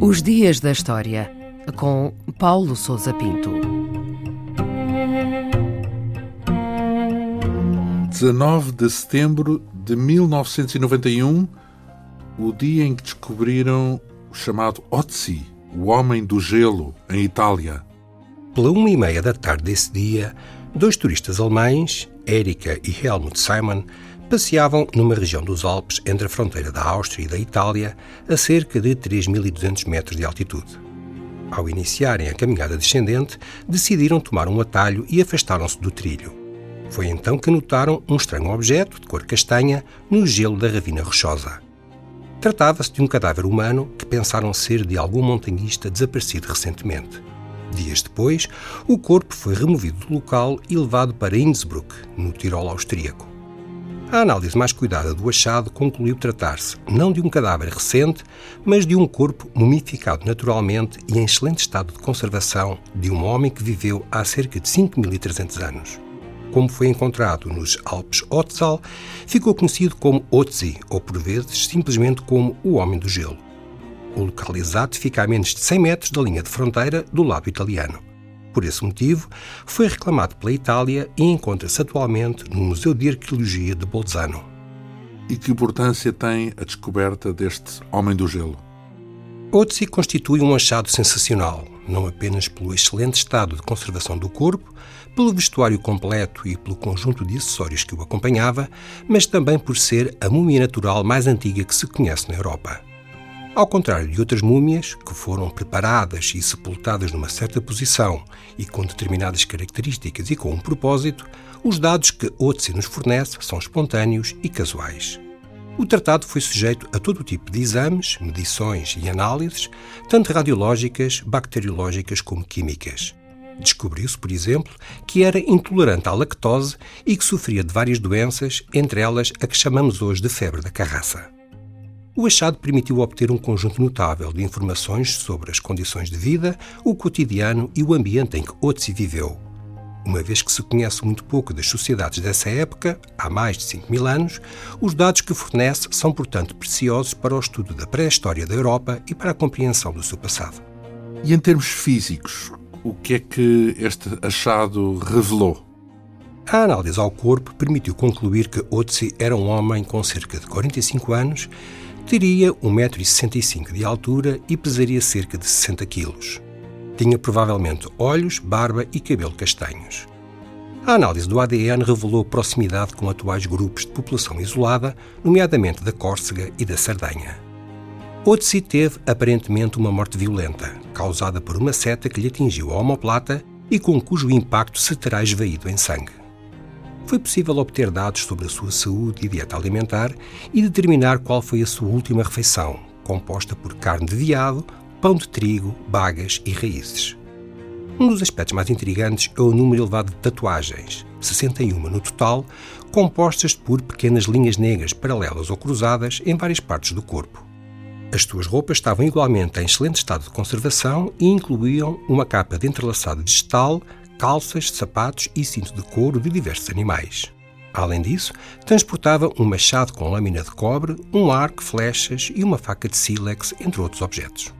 Os Dias da História, com Paulo Souza Pinto. 19 de setembro de 1991, o dia em que descobriram o chamado Otzi, o Homem do Gelo, em Itália. Pela uma e meia da tarde desse dia, dois turistas alemães, Erika e Helmut Simon, passeavam numa região dos Alpes entre a fronteira da Áustria e da Itália, a cerca de 3.200 metros de altitude. Ao iniciarem a caminhada descendente, decidiram tomar um atalho e afastaram-se do trilho. Foi então que notaram um estranho objeto, de cor castanha, no gelo da ravina rochosa. Tratava-se de um cadáver humano que pensaram ser de algum montanhista desaparecido recentemente. Dias depois, o corpo foi removido do local e levado para Innsbruck, no Tirol austríaco. A análise mais cuidada do achado concluiu tratar-se não de um cadáver recente, mas de um corpo mumificado naturalmente e em excelente estado de conservação de um homem que viveu há cerca de 5.300 anos. Como foi encontrado nos Alpes Otzal, ficou conhecido como Otzi, ou por vezes simplesmente como o Homem do Gelo. O localizado fica a menos de 100 metros da linha de fronteira do lado italiano. Por esse motivo, foi reclamado pela Itália e encontra-se atualmente no Museu de Arqueologia de Bolzano. E que importância tem a descoberta deste Homem do Gelo? Otzi constitui um achado sensacional, não apenas pelo excelente estado de conservação do corpo, pelo vestuário completo e pelo conjunto de acessórios que o acompanhava, mas também por ser a múmia natural mais antiga que se conhece na Europa. Ao contrário de outras múmias, que foram preparadas e sepultadas numa certa posição e com determinadas características e com um propósito, os dados que Otzi nos fornece são espontâneos e casuais. O tratado foi sujeito a todo tipo de exames, medições e análises, tanto radiológicas, bacteriológicas como químicas. Descobriu-se, por exemplo, que era intolerante à lactose e que sofria de várias doenças, entre elas a que chamamos hoje de febre da carraça. O achado permitiu obter um conjunto notável de informações sobre as condições de vida, o cotidiano e o ambiente em que Otzi viveu. Uma vez que se conhece muito pouco das sociedades dessa época, há mais de 5 mil anos, os dados que fornece são, portanto, preciosos para o estudo da pré-história da Europa e para a compreensão do seu passado. E em termos físicos, o que é que este achado revelou? A análise ao corpo permitiu concluir que Otzi era um homem com cerca de 45 anos Teria 1,65m de altura e pesaria cerca de 60 kg. Tinha provavelmente olhos, barba e cabelo castanhos. A análise do ADN revelou proximidade com atuais grupos de população isolada, nomeadamente da Córcega e da Sardanha. Otzi teve aparentemente uma morte violenta, causada por uma seta que lhe atingiu a omoplata e com cujo impacto se terá esvaído em sangue foi possível obter dados sobre a sua saúde e dieta alimentar e determinar qual foi a sua última refeição, composta por carne de veado, pão de trigo, bagas e raízes. Um dos aspectos mais intrigantes é o número elevado de tatuagens, 61 no total, compostas por pequenas linhas negras paralelas ou cruzadas em várias partes do corpo. As suas roupas estavam igualmente em excelente estado de conservação e incluíam uma capa de entrelaçado vegetal, calças, sapatos e cinto de couro de diversos animais. Além disso, transportava um machado com lâmina de cobre, um arco, flechas e uma faca de sílex, entre outros objetos.